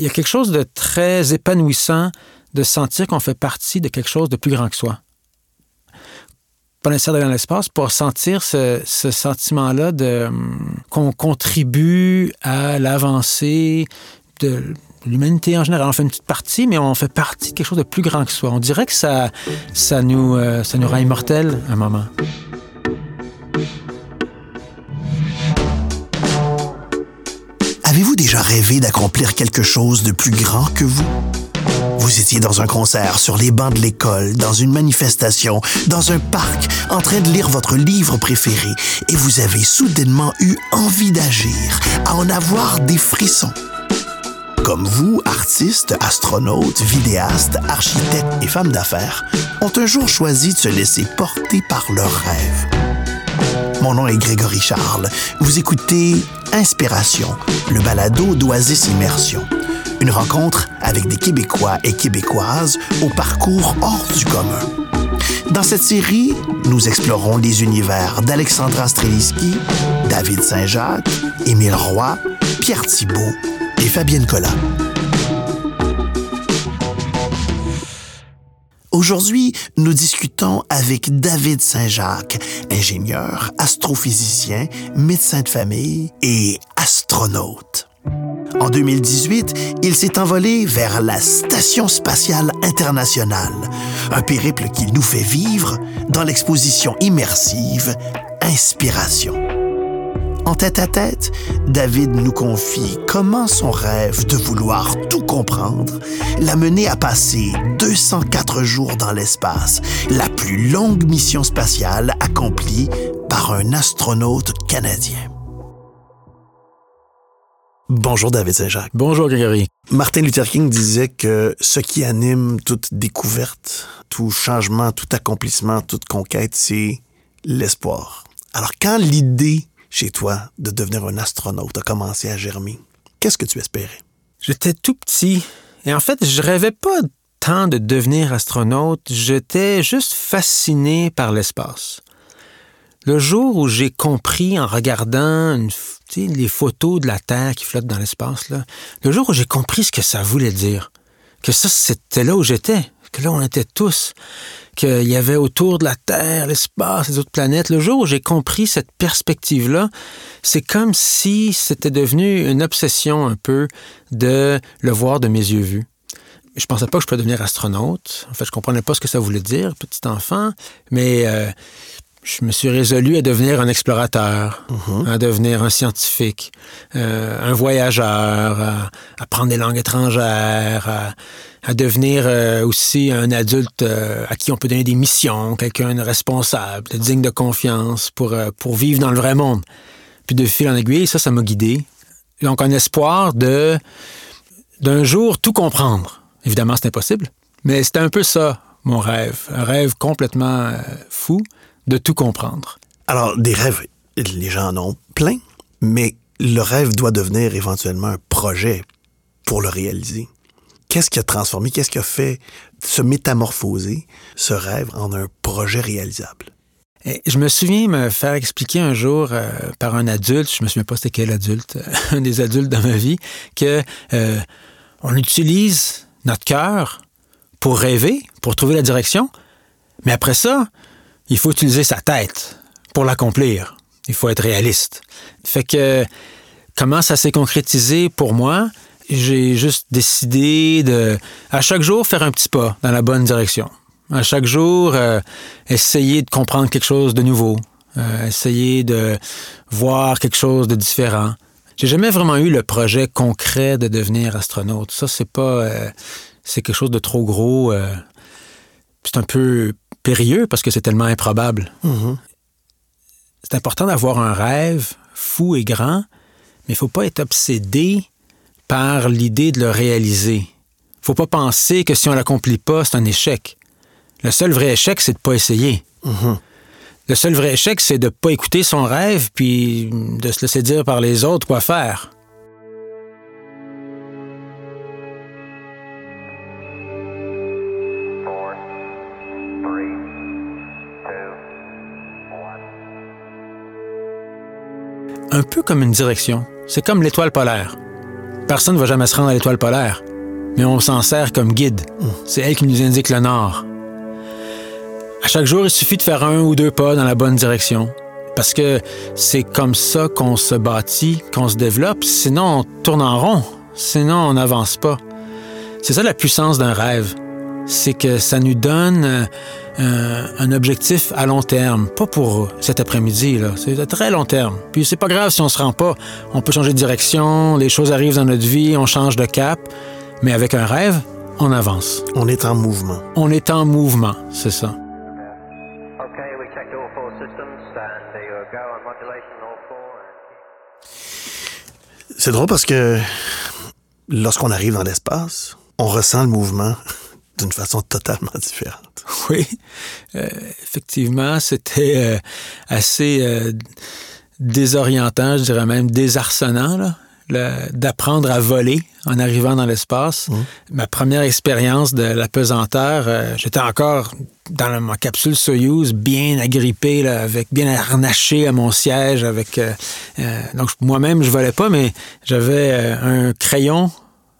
il y a quelque chose de très épanouissant de sentir qu'on fait partie de quelque chose de plus grand que soi. Pas nécessairement dans l'espace, pour sentir ce, sentiment-là de hum, qu'on contribue à l'avancée de l'humanité en général. On fait une petite partie, mais on fait partie de quelque chose de plus grand que soi. On dirait que ça, ça, nous, euh, rend immortels un moment. Avez-vous déjà rêvé d'accomplir quelque chose de plus grand que vous? Vous étiez dans un concert, sur les bancs de l'école, dans une manifestation, dans un parc, en train de lire votre livre préféré, et vous avez soudainement eu envie d'agir, à en avoir des frissons. Comme vous, artistes, astronautes, vidéastes, architectes et femmes d'affaires, ont un jour choisi de se laisser porter par leurs rêves. Mon nom est Grégory Charles. Vous écoutez Inspiration, le balado d'Oasis Immersion une rencontre avec des Québécois et Québécoises au parcours hors du commun. Dans cette série, nous explorons les univers d'Alexandra Streliski, David Saint-Jacques, Émile Roy, Pierre Thibault et Fabienne Collat. Aujourd'hui, nous discutons avec David Saint-Jacques, ingénieur, astrophysicien, médecin de famille et astronaute. En 2018, il s'est envolé vers la Station spatiale internationale, un périple qu'il nous fait vivre dans l'exposition immersive Inspiration. En tête-à-tête, David nous confie comment son rêve de vouloir tout comprendre l'a mené à passer 204 jours dans l'espace, la plus longue mission spatiale accomplie par un astronaute canadien. Bonjour David Saint-Jacques. Bonjour Grégory. Martin Luther King disait que ce qui anime toute découverte, tout changement, tout accomplissement, toute conquête, c'est l'espoir. Alors quand l'idée chez toi de devenir un astronaute a commencé à germer, qu'est-ce que tu espérais? J'étais tout petit et en fait, je rêvais pas tant de devenir astronaute, j'étais juste fasciné par l'espace. Le jour où j'ai compris en regardant les photos de la Terre qui flotte dans l'espace, le jour où j'ai compris ce que ça voulait dire, que ça, c'était là où j'étais, que là, on était tous, qu'il y avait autour de la Terre, l'espace, les autres planètes, le jour où j'ai compris cette perspective-là, c'est comme si c'était devenu une obsession un peu de le voir de mes yeux vus. Je pensais pas que je pouvais devenir astronaute. En fait, je comprenais pas ce que ça voulait dire, petit enfant, mais euh, je me suis résolu à devenir un explorateur, mhm. à devenir un scientifique, euh, un voyageur, à, apprendre des langues étrangères, à, devenir euh, aussi un adulte euh, à qui on peut donner des missions, quelqu'un de responsable, de digne de confiance pour, pour vivre dans le vrai monde. Puis de fil en aiguille, ça, ça m'a guidé. Donc un espoir de d'un jour tout comprendre. Évidemment, c'est impossible, mais c'était un peu ça, mon rêve. Un rêve complètement fou de tout comprendre. Alors, des rêves, les gens en ont plein, mais le rêve doit devenir éventuellement un projet pour le réaliser. Qu'est-ce qui a transformé, qu'est-ce qui a fait se métamorphoser ce rêve en un projet réalisable? je me souviens me faire expliquer un jour euh, par un adulte, je me souviens pas c'était quel adulte, un des adultes dans ma vie, que euh, on utilise notre cœur pour rêver, pour trouver la direction, mais après ça, il faut utiliser sa tête pour l'accomplir. Il faut être réaliste. Fait que comment ça s'est concrétisé pour moi? J'ai juste décidé de, à chaque jour, faire un petit pas dans la bonne direction. À chaque jour, euh, essayer de comprendre quelque chose de nouveau, euh, essayer de voir quelque chose de différent. J'ai jamais vraiment eu le projet concret de devenir astronaute. Ça, c'est pas, euh, c'est quelque chose de trop gros. c'est un peu périlleux parce que c'est tellement improbable. Mm-hmm. C'est important d'avoir un rêve fou et grand, mais il faut pas être obsédé par l'idée de le réaliser. faut pas penser que si on l'accomplit pas, c'est un échec. Le seul vrai échec, c'est de pas essayer. Mm-hmm. Le seul vrai échec, c'est de pas écouter son rêve puis de se laisser dire par les autres quoi faire. un peu comme une direction. C'est comme l'étoile polaire. Personne ne va jamais se rendre à l'étoile polaire, mais on s'en sert comme guide. C'est elle qui nous indique le nord. À chaque jour, il suffit de faire un ou deux pas dans la bonne direction. Parce que c'est comme ça qu'on se bâtit, qu'on se développe. Sinon, on tourne en rond. Sinon, on n'avance pas. C'est ça la puissance d'un rêve. C'est que ça nous donne euh, un objectif à long terme. Pas pour cet après-midi, là. C'est à très long terme. Puis c'est pas grave si on se rend pas. On peut changer de direction, les choses arrivent dans notre vie, on change de cap. Mais avec un rêve, on avance. On est en mouvement. On est en mouvement, c'est ça. Okay, we checked all four systems and there you go on modulation all four. and- C'est drôle parce que lorsqu'on arrive dans l'espace, on ressent le mouvement d'une façon totalement différente. Oui, Euh, effectivement, c'était euh, assez euh, désorientant, je dirais même désarçonnant, d'apprendre à voler en arrivant dans l'espace. Ma première expérience de la pesanteur, j'étais encore dans la- ma capsule Soyuz, bien agrippé, là, avec bien harnaché à mon siège, avec donc moi-même je volais pas, mais j'avais un crayon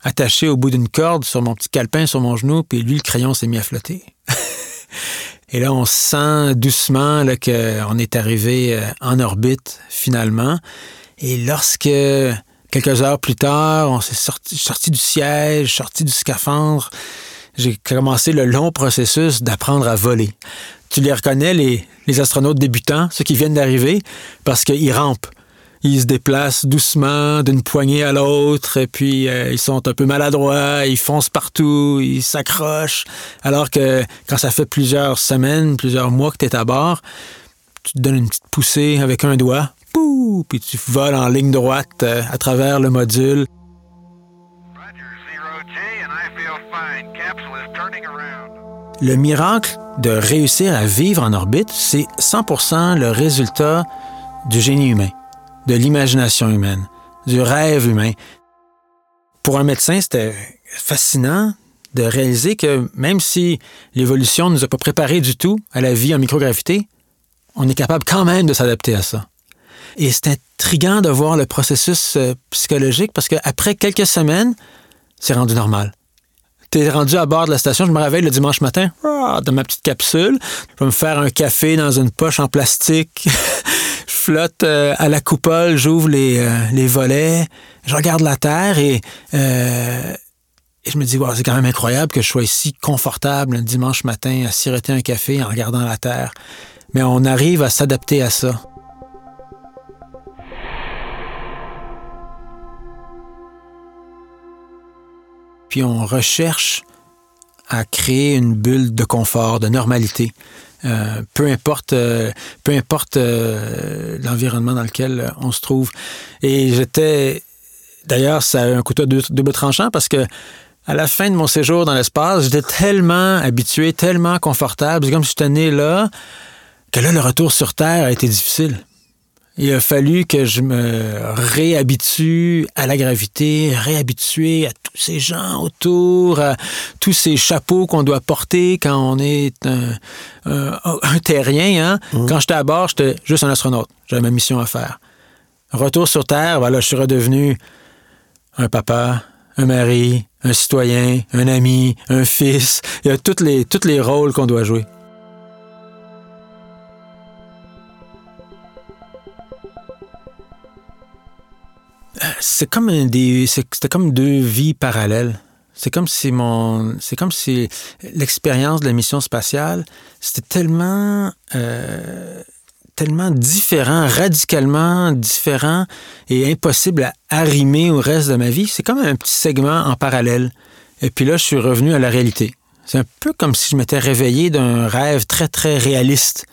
attaché au bout d'une corde sur mon petit calepin sur mon genou, puis lui le crayon s'est mis à flotter. Et là, on sent doucement qu'on est arrivé euh, en orbite finalement. Et lorsque, quelques heures plus tard, on s'est sorti, sorti du siège, sorti du scaphandre, j'ai commencé le long processus d'apprendre à voler. Tu les reconnais, les, les astronautes débutants, ceux qui viennent d'arriver, parce qu'ils rampent. Ils se déplacent doucement d'une poignée à l'autre, et puis euh, ils sont un peu maladroits, ils foncent partout, ils s'accrochent. Alors que quand ça fait plusieurs semaines, plusieurs mois que tu es à bord, tu te donnes une petite poussée avec un doigt, pou, puis tu voles en ligne droite euh, à travers le module. Le miracle de réussir à vivre en orbite, c'est 100% le résultat du génie humain, de l'imagination humaine, du rêve humain. Pour un médecin, c'était fascinant de réaliser que même si l'évolution ne nous a pas préparés du tout à la vie en microgravité, on est capable quand même de s'adapter à ça. Et c'est intriguant de voir le processus euh, psychologique parce qu'après quelques semaines, c'est rendu normal. T'es rendu à bord de la station, je me réveille le dimanche matin, ah, dans ma petite capsule. Je vais me faire un café dans une poche en plastique. je flotte euh, à la coupole, j'ouvre les, euh, les volets, je regarde la Terre et, euh, et je me dis, wow, c'est quand même incroyable que je sois ici confortable un dimanche matin à siroter un café en regardant la Terre. Mais on arrive à s'adapter à ça. puis on recherche à créer une bulle de confort, de normalité. Euh, peu importe, euh, peu importe euh, l'environnement dans lequel on se trouve. Et j'étais, d'ailleurs, ça a un couteau double, tranchant parce que à la fin de mon séjour dans l'espace, j'étais tellement habitué, tellement confortable, c'est comme si j'étais né là, que là, le retour sur Terre a été difficile. Il a fallu que je me réhabitue à la gravité, réhabituer à tous ces gens autour, à tous ces chapeaux qu'on doit porter quand on est un, un, un terrien. Hein? Quand j'étais à bord, j'étais juste un astronaute. J'avais ma mission à faire. Retour sur Terre, voilà, je suis redevenu un papa, un mari, un citoyen, un ami, un fils. Il y a tous les, tous les rôles qu'on doit jouer. C'est comme des c'était comme deux vies parallèles. C'est comme si mon c'est comme si l'expérience de la mission spatiale c'était tellement euh, tellement différent radicalement différent et impossible à arrimer au reste de ma vie. C'est comme un petit segment en parallèle. Et puis là je suis revenu à la réalité. C'est un peu comme si je m'étais réveillé d'un rêve très très réaliste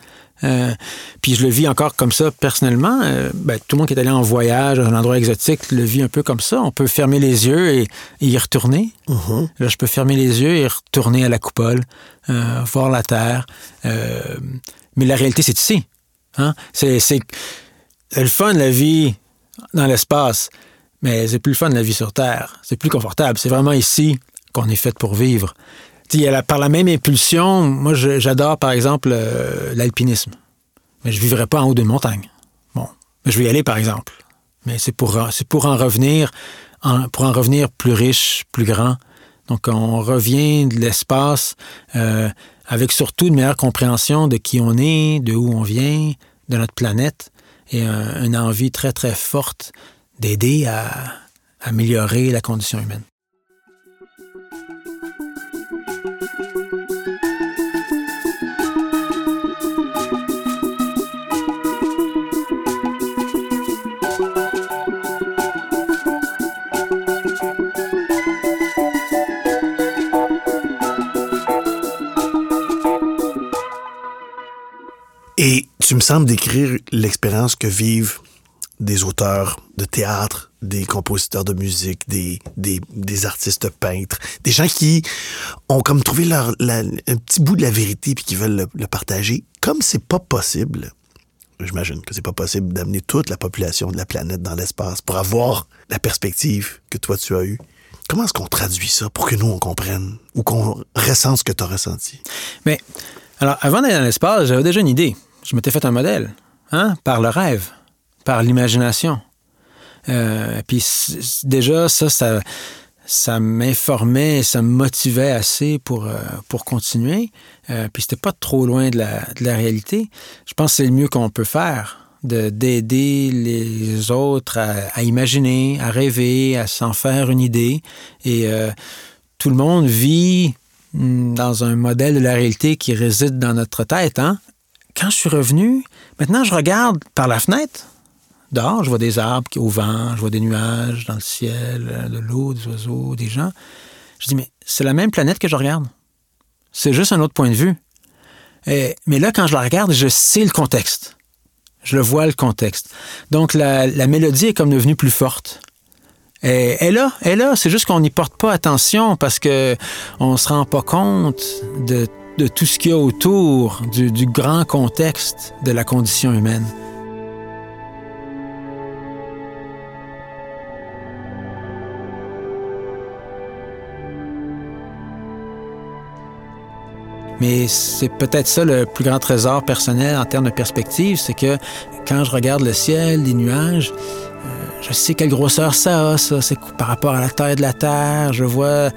euh, puis je le vis encore comme ça personnellement. Euh, ben, tout le monde qui est allé en voyage, à un endroit exotique, le vit un peu comme ça. On peut fermer les yeux et, et y retourner. Mhm. Là, je peux fermer les yeux et retourner à la coupole, euh, voir la Terre. Mais la réalité, c'est ici. Hein? C'est le fun, la vie dans l'espace, mais c'est plus le fun, la vie sur Terre. C'est plus confortable. C'est vraiment ici qu'on est fait pour vivre. Par la même impulsion, moi j'adore par exemple euh, l'alpinisme. Mais je ne vivrai pas en haut d'une montagne. Bon, mais je vais y aller par exemple. Mais c'est pour, en revenir plus riche, plus grand. Donc, on revient de l'espace euh, avec surtout une meilleure compréhension de qui on est, de où on vient, de notre planète, et un- une envie très, très forte d'aider à améliorer la condition humaine. Tu me sembles décrire l'expérience que vivent des auteurs de théâtre, des compositeurs de musique, des, des, des artistes peintres, des gens qui ont comme trouvé leur, un petit bout de la vérité puis qui veulent le, le partager. Comme c'est pas possible, j'imagine que c'est pas possible d'amener toute la population de la planète dans l'espace pour avoir la perspective que toi tu as eue. Comment est-ce qu'on traduit ça pour que nous on comprenne ou qu'on ressente ce que tu as ressenti? Mais, alors, avant d'aller dans l'espace, j'avais déjà une idée. Je m'étais fait un modèle, hein, par le rêve, par l'imagination. Euh, puis déjà, ça, ça, ça m'informait, ça me motivait assez pour, euh, pour continuer. Euh, puis c'était pas trop loin de la, de la réalité. Je pense que c'est le mieux qu'on peut faire, de- d'aider les autres à, à imaginer, à rêver, à s'en faire une idée. Et tout le monde vit mm, dans un modèle de la réalité qui réside dans notre tête. Hein? Quand je suis revenu, maintenant je regarde par la fenêtre. Dehors, je vois des arbres au vent, je vois des nuages dans le ciel, euh, de l'eau, des oiseaux, des gens. Je dis, mais c'est la même planète que je regarde. C'est juste un autre point de vue. Mais là, quand je la regarde, je sais le contexte. Je vois le contexte. Donc, la, la mélodie est comme devenue plus forte. Et, elle là, elle est là. C'est juste qu'on n'y porte pas attention parce que on se rend pas compte de, de tout ce qu'il y a autour du, grand contexte de la condition humaine. Mais c'est peut-être ça le plus grand trésor personnel en termes de perspective, c'est que quand je regarde le ciel, les nuages, euh, je sais quelle grosseur ça a, ça. C'est par rapport à la taille de la Terre. Je vois.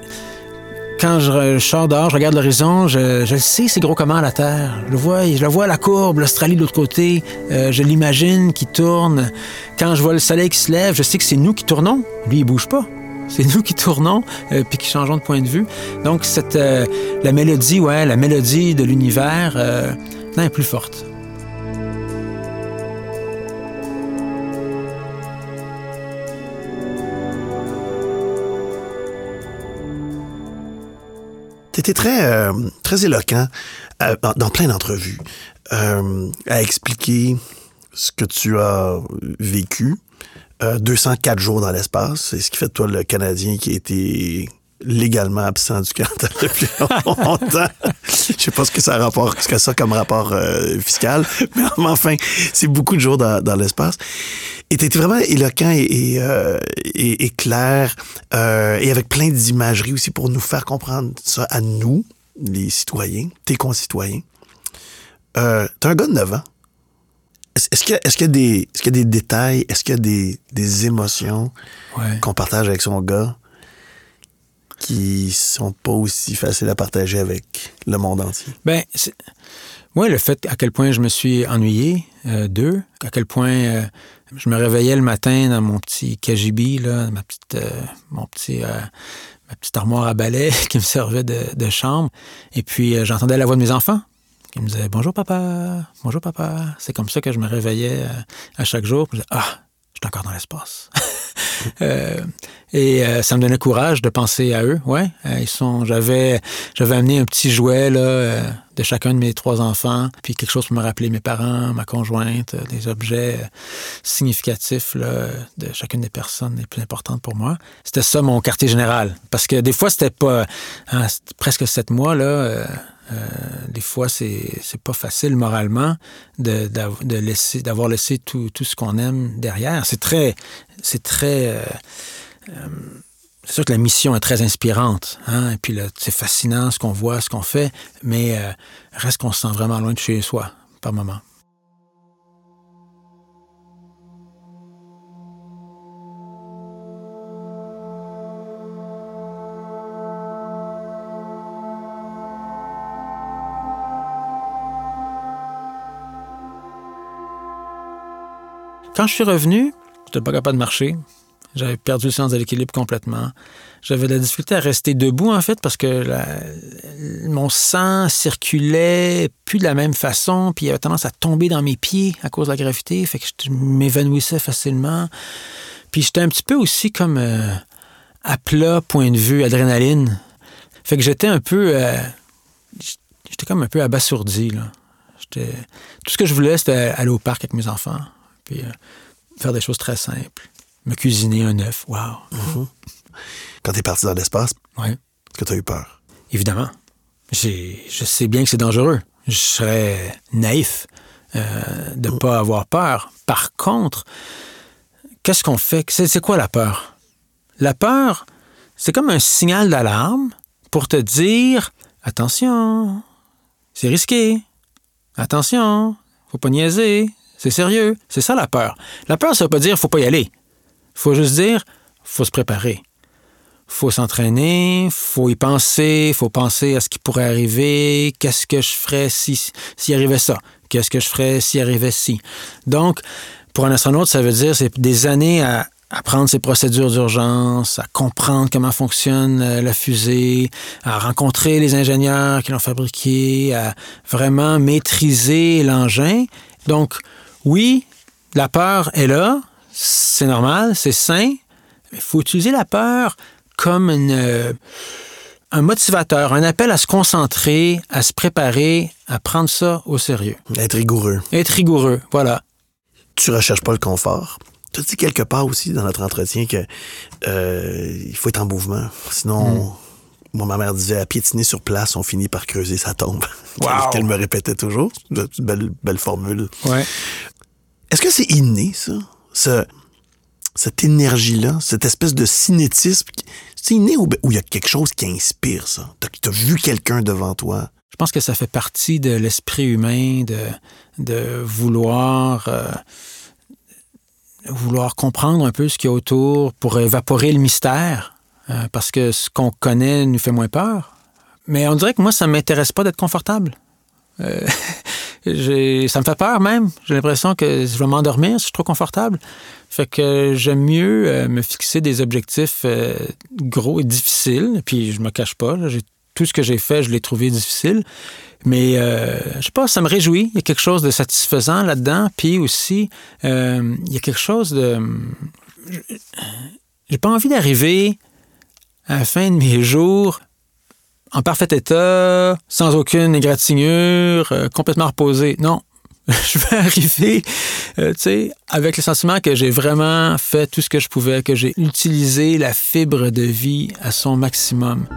Quand je, sors dehors, je regarde l'horizon, je, le sais, c'est gros comment la Terre. Je le vois, je le vois la courbe, l'Australie de l'autre côté. Euh, je l'imagine qui tourne. Quand je vois le soleil qui se lève, je sais que c'est nous qui tournons. Lui, il bouge pas. C'est nous qui tournons euh, puis qui changeons de point de vue. Donc, cette, euh, la mélodie, ouais, la mélodie de l'univers euh, est plus forte. Étais très, euh, très éloquent euh, dans, plein d'entrevues euh, à expliquer ce que tu as vécu. Euh, 204 jours dans l'espace, c'est ce qui fait de toi le Canadien qui a été légalement absent du Canada depuis longtemps. Je sais pas ce que ça a rapport, ce que ça a comme rapport euh, fiscal, mais enfin, c'est beaucoup de jours dans, dans l'espace. Et tu vraiment éloquent et, et, euh, et- et clair, euh, et avec plein d'imagerie aussi pour nous faire comprendre ça à nous, les citoyens, tes concitoyens. Euh, T'es un gars de 9 ans. Est-ce qu'il y, a- est-ce qu'il y est-ce qu'il y a des détails, est-ce qu'il y a des, des émotions Ouais. qu'on partage avec son gars? Qui sont pas aussi faciles à partager avec le monde entier? Ben, moi, le fait à quel point je me suis ennuyé euh, d'eux, à quel point euh, je me réveillais le matin dans mon petit KGB, là, ma petite, euh, mon petit, ma petite armoire à balai qui me servait de, de chambre, et puis j'entendais la voix de mes enfants qui me disaient bonjour papa, bonjour papa. C'est comme ça que je me réveillais à chaque jour. Disais, ah, je suis encore dans l'espace. Euh, et euh, ça me donnait courage de penser à eux. Ouais, euh, ils sont. J'avais, j'avais amené un petit jouet là euh, de chacun de mes trois enfants, puis quelque chose pour me rappeler mes parents, ma conjointe, des objets significatifs là, de chacune des personnes les plus importantes pour moi. C'était ça mon quartier général, parce que des fois c'était pas hein, presque sept mois là. Euh, des fois, c'est pas facile moralement de, d'av- de d'avoir laissé tout, tout ce qu'on aime derrière. C'est très, c'est très, euh, euh, c'est sûr que la mission est très inspirante, hein, et puis c'est fascinant ce qu'on voit, ce qu'on fait, mais reste qu'on se sent vraiment loin de chez soi par moment. Quand je suis revenu, j'étais pas capable de marcher. J'avais perdu le sens de l'équilibre complètement. J'avais de la difficulté à rester debout, en fait, parce que mon sang circulait plus de la même façon, puis il avait tendance à tomber dans mes pieds à cause de la gravité, fait que je m'évanouissais facilement. Puis j'étais un petit peu aussi comme euh, à plat, point de vue, adrénaline. Fait que j'étais un peu... euh, j'étais comme un peu abasourdi, là. Tout ce que je voulais, c'était aller au parc avec mes enfants, puis euh, faire des choses très simples. Me cuisiner un œuf, wow. Quand t'es parti dans l'espace, Ouais. est-ce que t'as eu peur? Évidemment. Je sais bien que c'est dangereux. Je serais naïf euh, de ne pas avoir peur. Par contre, qu'est-ce qu'on fait? C'est c'est quoi la peur? La peur, c'est comme un signal d'alarme pour te dire attention, c'est risqué. Attention, faut pas niaiser. C'est sérieux. C'est ça la peur. La peur, ça veut pas dire faut pas y aller. faut juste dire faut se préparer faut s'entraîner, faut y penser, faut penser à ce qui pourrait arriver, qu'est-ce que je ferais si s'il arrivait ça, qu'est-ce que je ferais s'il arrivait ci? Donc, pour un astronaute, ça veut dire c'est des années à apprendre ses procédures d'urgence, à comprendre comment fonctionne euh, la fusée, à rencontrer les ingénieurs qui l'ont fabriqué, à vraiment maîtriser l'engin. Donc, oui, la peur est là, c'est normal, c'est sain, mais il faut utiliser la peur comme une, euh, un motivateur, un appel à se concentrer, à se préparer, à prendre ça au sérieux. Être rigoureux. Être rigoureux, voilà. Tu recherches pas le confort. Tu as dit quelque part aussi dans notre entretien que euh, il faut être en mouvement. Sinon, moi, ma mère disait à piétiner sur place, on finit par creuser sa tombe. Qu'elle- Wow. Qu'elle me répétait toujours. C'est une belle, belle formule. Ouais. Est-ce que c'est inné, ça? Ce- cette énergie-là, cette espèce de cinétisme, c'est inné ou il y a quelque chose qui inspire ça? Tu as vu quelqu'un devant toi? Je pense que ça fait partie de l'esprit humain de, de vouloir, euh, vouloir comprendre un peu ce qu'il y a autour pour évaporer le mystère, euh, parce que ce qu'on connaît nous fait moins peur. Mais on dirait que moi, ça ne m'intéresse pas d'être confortable. Euh, ça me fait peur même. J'ai l'impression que je vais m'endormir si je suis trop confortable. Fait que j'aime mieux euh, me fixer des objectifs gros et difficiles. Puis je me cache pas. tout ce que j'ai fait, je l'ai trouvé difficile. Mais euh, je sais pas, ça me réjouit. Il y a quelque chose de satisfaisant là-dedans. Puis aussi, il y a quelque chose de. J'ai pas envie d'arriver à la fin de mes jours en parfait état, sans aucune égratignure, euh, complètement reposé. Non. Je vais arriver, euh, tu sais, avec le sentiment que j'ai vraiment fait tout ce que je pouvais, que j'ai utilisé la fibre de vie à son maximum.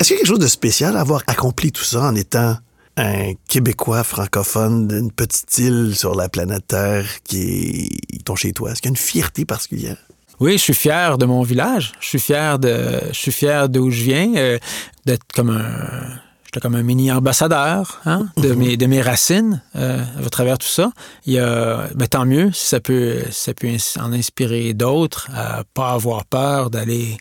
Est-ce qu'il y a quelque chose de spécial à avoir accompli tout ça en étant un Québécois francophone d'une petite île sur la planète Terre qui est ton chez toi? Est-ce qu'il y a une fierté particulière? Oui, je suis fier de mon village. Je suis fier de, je suis fier d'où je viens, euh, d'être comme un, j'étais comme un mini ambassadeur hein, de mes, de mes racines euh, à travers tout ça. Il y a, ben, tant mieux si ça peut, si ça peut en inspirer d'autres à pas avoir peur d'aller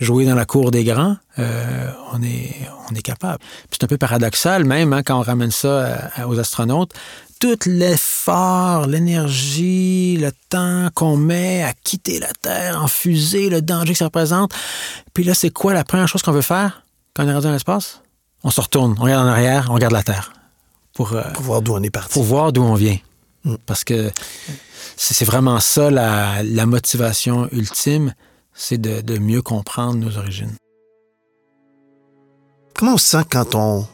jouer dans la cour des grands. Euh, on est, on est capable. C'est un peu paradoxal même hein, quand on ramène ça à- à- aux astronautes tout l'effort, l'énergie, le temps qu'on met à quitter la Terre en fusée, le danger que ça représente. Puis là, c'est quoi la première chose qu'on veut faire quand on est rendu dans l'espace? On se retourne, on regarde en arrière, on regarde la Terre pour, euh, Pour voir d'où on est parti. pour voir d'où on vient. Mm. Parce que c'est vraiment ça la, la motivation ultime, c'est de, de mieux comprendre nos origines. Comment on se sent quand on,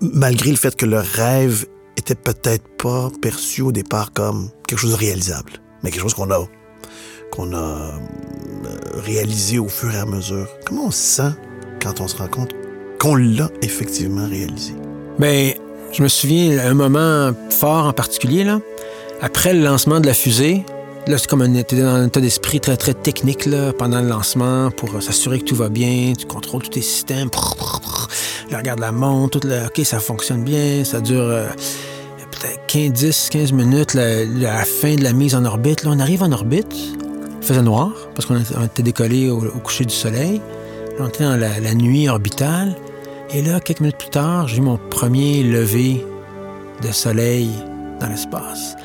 malgré le fait que le rêve était peut-être pas perçu au départ comme quelque chose de réalisable, mais quelque chose qu'on a, qu'on a euh, réalisé au fur et à mesure. Comment on se sent quand on se rend compte qu'on l'a effectivement réalisé? Ben, je me souviens un moment fort en particulier, là. Après le lancement de la fusée, là, c'est comme un, t'es dans un état d'esprit très, très technique, là, pendant le lancement, pour s'assurer que tout va bien, tu contrôles tous tes systèmes, brrr. Là, regarde la montre, OK, ça fonctionne bien, ça dure euh, peut-être 15, 10, 15 minutes, la, fin de la mise en orbite. Là, on arrive en orbite. Il faisait noir parce qu'on était- on était décollé au, coucher du soleil. On était dans la nuit orbitale. Et là, quelques minutes plus tard, j'ai eu mon premier lever de soleil dans l'espace.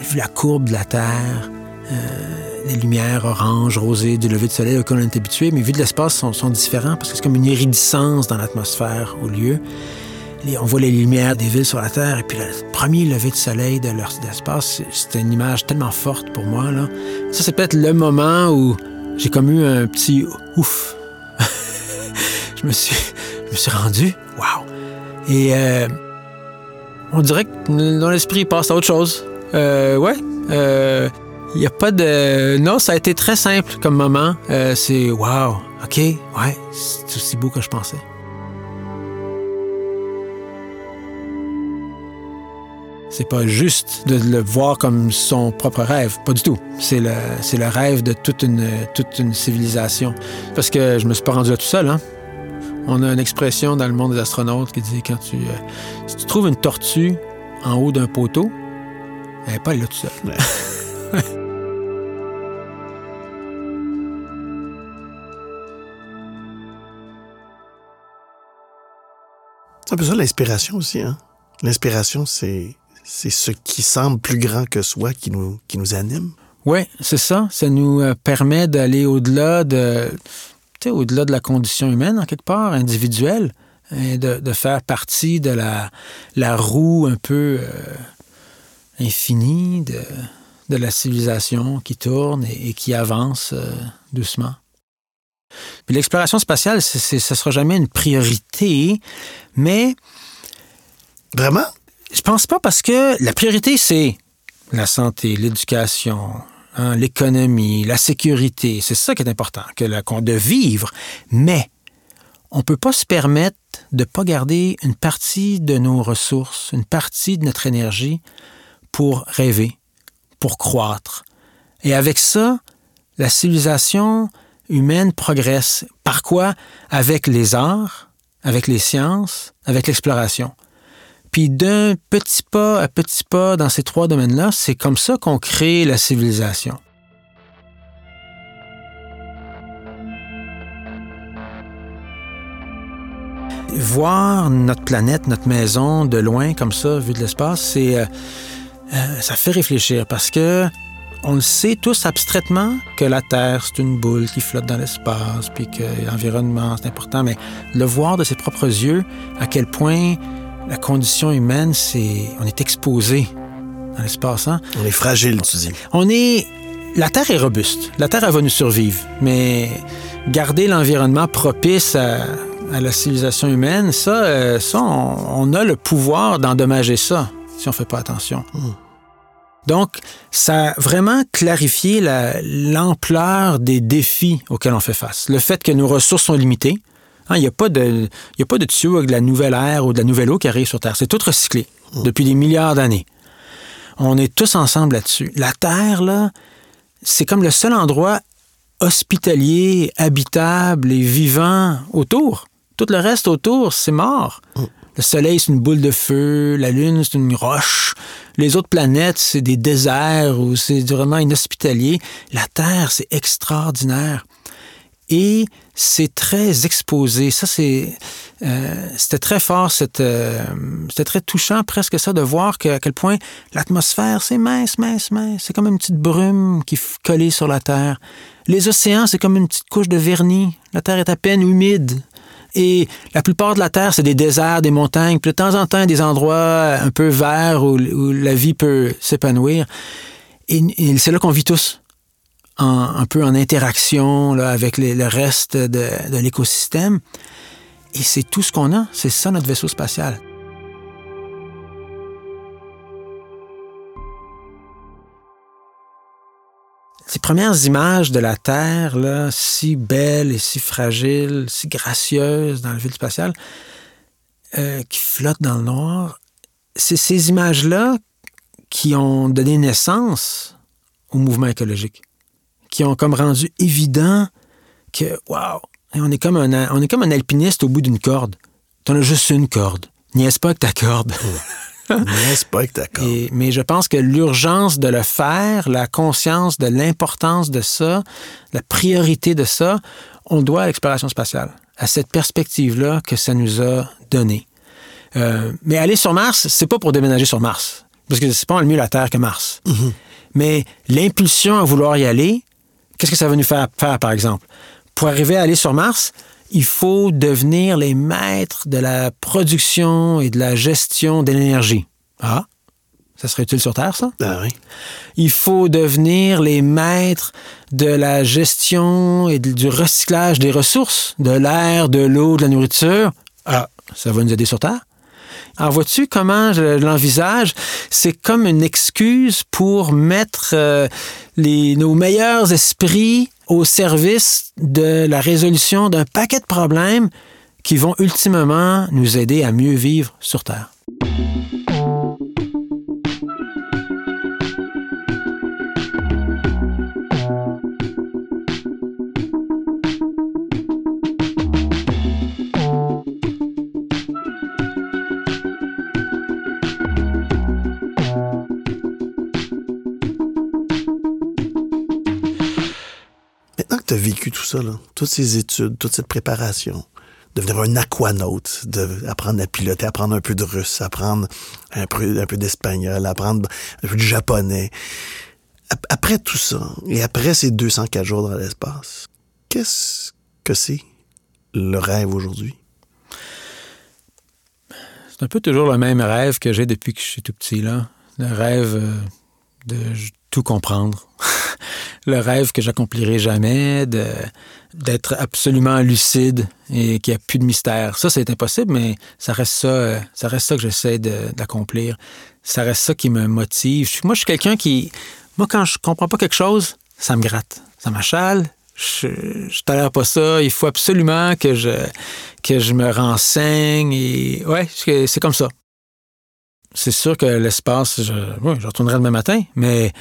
J'ai vu la courbe de la Terre, euh, les lumières orange, rosées du lever de soleil auquel on est habitué, mais vu de l'espace, sont, sont différents parce que c'est comme une iridescence dans l'atmosphère au lieu. On voit les lumières des villes sur la Terre, et puis le premier lever de soleil de l'espace, c'était une image tellement forte pour moi. Là. Ça, c'est peut-être le moment où j'ai comme eu un petit ouf. je, me suis, me suis rendu. Wow! Et euh, on dirait que dans l'esprit passe à autre chose. Euh, ouais. Euh, Il n'y a pas de. Non, ça a été très simple comme moment. Euh, c'est wow, OK, ouais, c'est aussi beau que je pensais. C'est pas juste de le voir comme son propre rêve, pas du tout. C'est le, c'est le rêve de toute une, toute une civilisation. Parce que je me suis pas rendu là tout seul, hein. On a une expression dans le monde des astronautes qui dit quand tu, euh, si tu trouves une tortue en haut d'un poteau, elle n'est pas là tout seul. C'est un peu ça l'inspiration aussi. Hein? L'inspiration, c'est, c'est ce qui semble plus grand que soi qui nous, qui nous anime. Oui, c'est ça. Ça nous euh, permet d'aller au-delà de, au-delà de la condition humaine, en quelque part, individuelle, et de, de faire partie de la, la roue un peu euh, infinie de, de la civilisation qui tourne et, et qui avance euh, doucement. Puis l'exploration spatiale, c'est, ça sera jamais une priorité, mais Vraiment? je pense pas parce que la priorité, c'est la santé, l'éducation, hein, l'économie, la sécurité. C'est ça qui est important, que la- de vivre. Mais on peut pas se permettre de pas garder une partie de nos ressources, une partie de notre énergie pour rêver, pour croître. Et avec ça, la civilisation humaine progresse. Par quoi? Avec les arts, avec les sciences, avec l'exploration. Puis d'un petit pas à petit pas dans ces trois domaines-là, c'est comme ça qu'on crée la civilisation. Voir notre planète, notre maison de loin comme ça, vu de l'espace, c'est euh, euh, ça fait réfléchir parce que on le sait tous abstraitement que la Terre, c'est une boule qui flotte dans l'espace, puis que l'environnement, c'est important, mais le voir de ses propres yeux, à quel point la condition humaine, c'est. On est exposé dans l'espace. Hein? On est fragile, tu dis. On est. La Terre est robuste. La Terre, elle va nous survivre. Mais garder l'environnement propice à, à la civilisation humaine, ça, euh, ça on, on a le pouvoir d'endommager ça si on ne fait pas attention. Donc, ça a vraiment clarifié la- l'ampleur des défis auxquels on fait face. Le fait que nos ressources sont limitées. Hein, Il n'y a, pas de- y a pas de tuyau avec de la nouvelle air ou de la nouvelle eau qui arrive sur Terre. C'est tout recyclé depuis des milliards d'années. On est tous ensemble là-dessus. La Terre, là, c'est comme le seul endroit hospitalier, habitable et vivant autour. Tout le reste autour, c'est mort. Le Soleil, c'est une boule de feu. La Lune, c'est une roche. Les autres planètes, c'est des déserts ou c'est vraiment inhospitalier. La Terre, c'est extraordinaire. Et c'est très exposé. Ça, c'est, euh, c'était très fort. Cette, euh, c'était très touchant presque ça de voir à quel point l'atmosphère, c'est mince, mince, mince. C'est comme une petite brume qui est collée sur la Terre. Les océans, c'est comme une petite couche de vernis. La Terre est à peine humide. Et la plupart de la Terre, c'est des déserts, des montagnes. Puis de temps en temps, des endroits un peu verts où, la vie peut s'épanouir. Et c'est là qu'on vit tous, un peu en interaction là, avec le reste de, de l'écosystème. Et c'est tout ce qu'on a. C'est ça notre vaisseau spatial. Ces premières images de la Terre, là, si belle et si fragile, si gracieuse dans le vide spatial, euh, qui flotte dans le noir, c'est ces images-là qui ont donné naissance au mouvement écologique, qui ont comme rendu évident que, waouh, on est comme un, on est comme un alpiniste au bout d'une corde. T'en as juste une corde. Niaise pas avec ta corde. N'est-ce pas que d'accord? Et- mais je pense que l'urgence de le faire, la conscience de l'importance de ça, la priorité de ça, on le doit à l'exploration spatiale, à cette perspective-là que ça nous a donné. Euh, mais aller sur Mars, c'est pas pour déménager sur Mars, parce que c'est pas mieux la Terre que Mars. Mais l'impulsion à vouloir y aller, qu'est-ce que ça va nous faire faire, par exemple? Pour arriver à aller sur Mars, il faut devenir les maîtres de la production et de la gestion de l'énergie. Ah, ça serait utile sur Terre, ça? Ah oui. Il faut devenir les maîtres de la gestion et de- du recyclage des ressources, de l'air, de l'eau, de la nourriture. Ah, ça va nous aider sur Terre? Alors, vois-tu comment je l'envisage? C'est comme une excuse pour mettre euh, nos meilleurs esprits au service de la résolution d'un paquet de problèmes qui vont ultimement nous aider à mieux vivre sur Terre. Vécu tout ça, là, toutes ces études, toute cette préparation, devenir un aquanaute, de, apprendre à piloter, apprendre un peu de russe, apprendre un peu, un peu d'espagnol, apprendre un peu de japonais. Ap- Après tout ça, et après ces 204 jours dans l'espace, qu'est-ce que c'est le rêve aujourd'hui? C'est un peu toujours le même rêve que j'ai depuis que je suis tout petit, là. Le rêve euh, de tout comprendre. le rêve que j'accomplirai jamais, d'être absolument lucide et qu'il n'y a plus de mystère. Ça, c'est impossible, mais ça reste ça, euh, ça reste ça que j'essaie d'accomplir. Ça reste ça qui me motive. Moi, je suis quelqu'un qui... Moi, quand je comprends pas quelque chose, ça me gratte. Ça m'achale. Je, je tolère pas ça. Il faut absolument que je, que je me renseigne. Et ouais, c'est comme ça. C'est sûr que l'espace, je retournerai demain matin, mais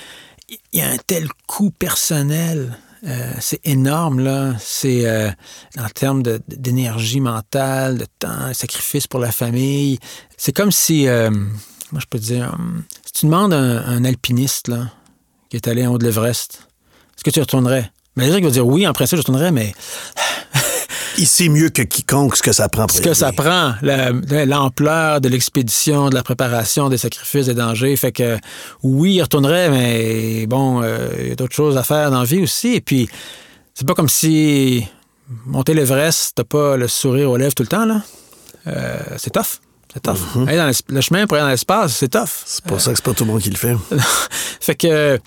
il y a un tel coût personnel. euh, c'est énorme, là. C'est euh, en termes d'énergie mentale, de temps, de sacrifice pour la famille. C'est comme si, euh, moi je peux te dire, hum, si tu demandes à un, alpiniste là, qui est allé en haut de l'Everest, est-ce que tu retournerais? Ben, il va dire oui, en principe, je retournerais, mais Il sait mieux que quiconque ce que ça prend pour ce que ça prend, la- l'ampleur de l'expédition, de la préparation, des sacrifices, des dangers. Fait que oui, il retournerait, mais bon, euh, il y a d'autres choses à faire dans la vie aussi. Et puis, c'est pas comme si monter l'Everest, t'as pas le sourire aux lèvres tout le temps, là. Euh, c'est tough. C'est tough. Aller dans le chemin pour aller dans l'espace, c'est tough. C'est pour ça que c'est pas tout le monde qui le fait. fait que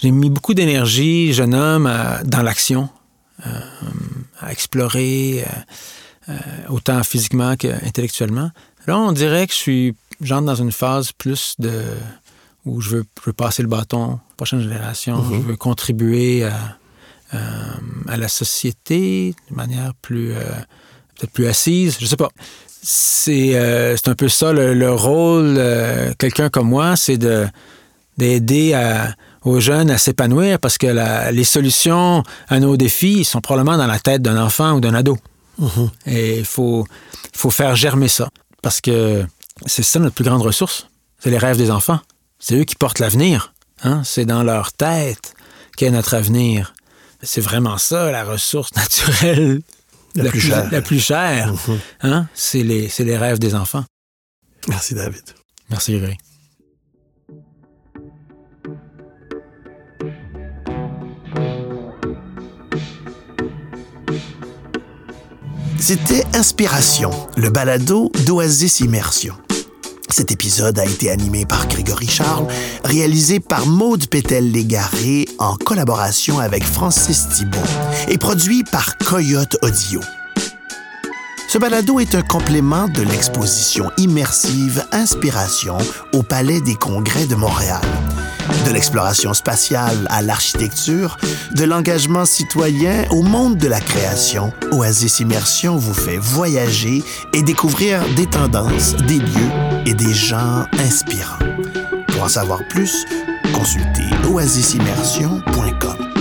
j'ai mis beaucoup d'énergie, jeune homme, à- dans l'action, à explorer, euh, euh, autant physiquement qu'intellectuellement. Là, on dirait que je suis, j'entre dans une phase plus de où je veux, je veux passer le bâton aux prochaines générations, je veux contribuer à, euh, à la société de manière plus, euh, peut-être plus assise, je sais pas. C'est euh, un peu ça le, le rôle, euh, quelqu'un comme moi, c'est de d'aider à- aux jeunes à s'épanouir parce que la- les solutions à nos défis sont probablement dans la tête d'un enfant ou d'un ado. Et il faut, faut faire germer ça parce que c'est ça notre plus grande ressource. C'est les rêves des enfants. C'est eux qui portent l'avenir. hein. C'est dans leur tête qu'est notre avenir. C'est vraiment ça, la ressource naturelle La plus chère. La plus chère. Mhm. hein. C'est les, les rêves des enfants. Merci, David. Merci, Grégory. C'était Inspiration, le balado d'Oasis Immersion. Cet épisode a été animé par Grégory Charles, réalisé par Maude Pétel-Légaré en collaboration avec Francis Thibault et produit par Coyote Audio. Ce balado est un complément de l'exposition immersive Inspiration au Palais des Congrès de Montréal. De l'exploration spatiale à l'architecture, de l'engagement citoyen au monde de la création, Oasis Immersion vous fait voyager et découvrir des tendances, des lieux et des gens inspirants. Pour en savoir plus, consultez oasisimmersion.com.